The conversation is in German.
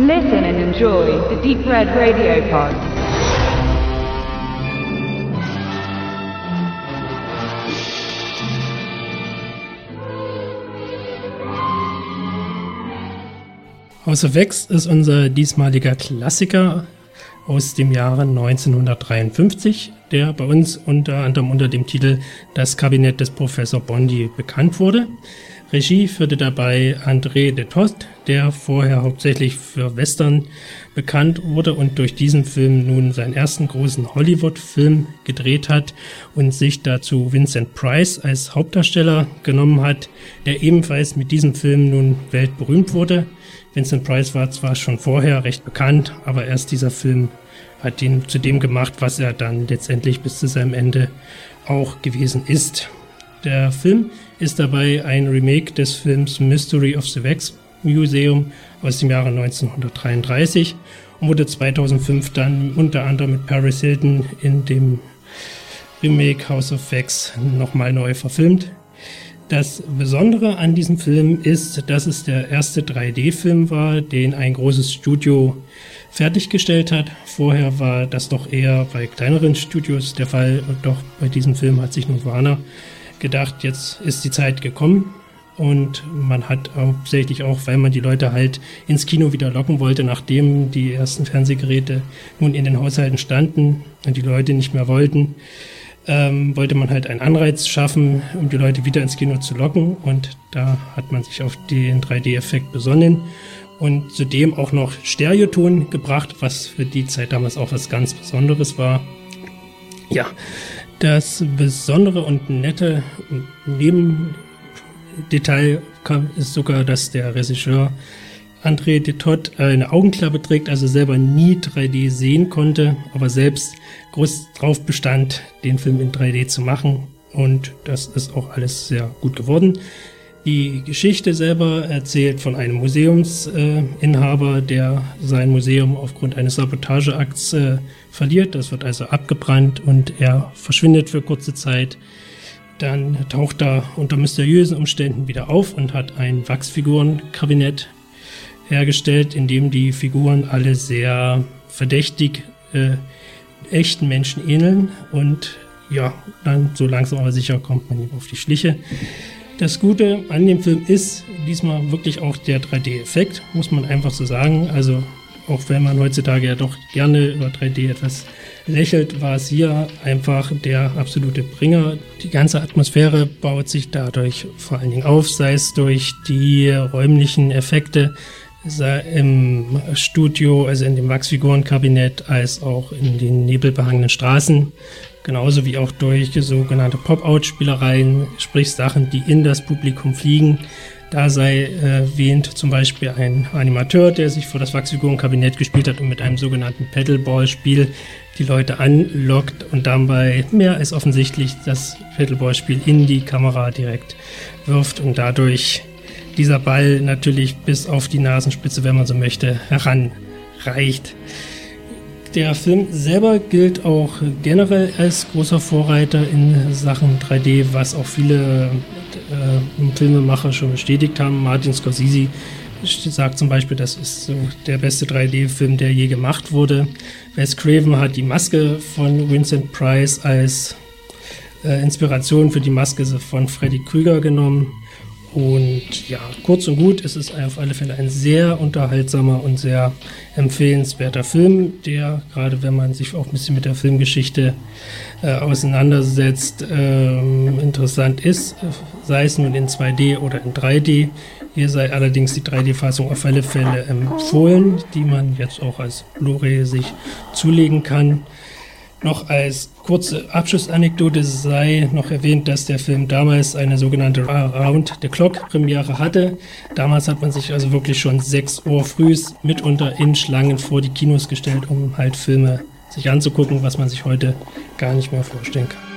Listen and enjoy the Deep Red Radio Pod. Außer Wex ist unser diesmaliger Klassiker aus dem Jahre 1953, der bei uns unter anderem unter dem Titel Das Kabinett des Professor Bondi bekannt wurde. Regie führte dabei André de Tost, der vorher hauptsächlich für Western bekannt wurde und durch diesen Film nun seinen ersten großen Hollywood-Film gedreht hat und sich dazu Vincent Price als Hauptdarsteller genommen hat, der ebenfalls mit diesem Film nun weltberühmt wurde. Vincent Price war zwar schon vorher recht bekannt, aber erst dieser Film hat ihn zu dem gemacht, was er dann letztendlich bis zu seinem Ende auch gewesen ist. Der Film ist dabei ein Remake des Films Mystery of the Wax Museum aus dem Jahre 1933 und wurde 2005 dann unter anderem mit Paris Hilton in dem Remake House of Wax nochmal neu verfilmt. Das Besondere an diesem Film ist, dass es der erste 3D-Film war, den ein großes Studio fertiggestellt hat. Vorher war das doch eher bei kleineren Studios der Fall und doch bei diesem Film hat sich Warner gedacht, jetzt ist die Zeit gekommen. Und man hat hauptsächlich auch, weil man die Leute halt ins Kino wieder locken wollte, nachdem die ersten Fernsehgeräte nun in den Haushalten standen und die Leute nicht mehr wollten, ähm, wollte man halt einen Anreiz schaffen, um die Leute wieder ins Kino zu locken. Und da hat man sich auf den 3D-Effekt besonnen und zudem auch noch Stereoton gebracht, was für die Zeit damals auch was ganz Besonderes war. Ja, das Besondere und nette Nebendetail ist sogar, dass der Regisseur André Detot eine Augenklappe trägt, also selber nie 3D sehen konnte, aber selbst groß drauf bestand, den Film in 3D zu machen. Und das ist auch alles sehr gut geworden. Die Geschichte selber erzählt von einem Museumsinhaber, äh, der sein Museum aufgrund eines Sabotageakts äh, verliert. Das wird also abgebrannt und er verschwindet für kurze Zeit. Dann taucht er unter mysteriösen Umständen wieder auf und hat ein Wachsfigurenkabinett hergestellt, in dem die Figuren alle sehr verdächtig äh, echten Menschen ähneln. Und ja, dann so langsam aber sicher kommt man ihm auf die Schliche. Das Gute an dem Film ist diesmal wirklich auch der 3D-Effekt, muss man einfach so sagen. Also auch wenn man heutzutage ja doch gerne über 3D etwas lächelt, war es hier einfach der absolute Bringer. Die ganze Atmosphäre baut sich dadurch vor allen Dingen auf, sei es durch die räumlichen Effekte, im Studio, also in dem Wachsfigurenkabinett, als auch in den nebelbehangenen Straßen genauso wie auch durch sogenannte Pop-out-Spielereien, sprich Sachen, die in das Publikum fliegen. Da sei erwähnt zum Beispiel ein Animateur, der sich vor das Wachsfigurenkabinett gespielt hat und mit einem sogenannten Pedalball-Spiel die Leute anlockt und dabei mehr als offensichtlich das Pedalball-Spiel in die Kamera direkt wirft und dadurch dieser Ball natürlich bis auf die Nasenspitze, wenn man so möchte, heranreicht. Der Film selber gilt auch generell als großer Vorreiter in Sachen 3D, was auch viele äh, Filmemacher schon bestätigt haben. Martin Scorsese sagt zum Beispiel, das ist so der beste 3D-Film, der je gemacht wurde. Wes Craven hat die Maske von Vincent Price als äh, Inspiration für die Maske von Freddy Krüger genommen. Und ja, kurz und gut, es ist auf alle Fälle ein sehr unterhaltsamer und sehr empfehlenswerter Film, der, gerade wenn man sich auch ein bisschen mit der Filmgeschichte äh, auseinandersetzt, äh, interessant ist, sei es nun in 2D oder in 3D. Hier sei allerdings die 3D-Fassung auf alle Fälle empfohlen, die man jetzt auch als Blu-ray sich zulegen kann. Noch als kurze Abschlussanekdote sei noch erwähnt, dass der Film damals eine sogenannte Round the Clock Premiere hatte. Damals hat man sich also wirklich schon 6 Uhr früh mitunter in Schlangen vor die Kinos gestellt, um halt Filme sich anzugucken, was man sich heute gar nicht mehr vorstellen kann.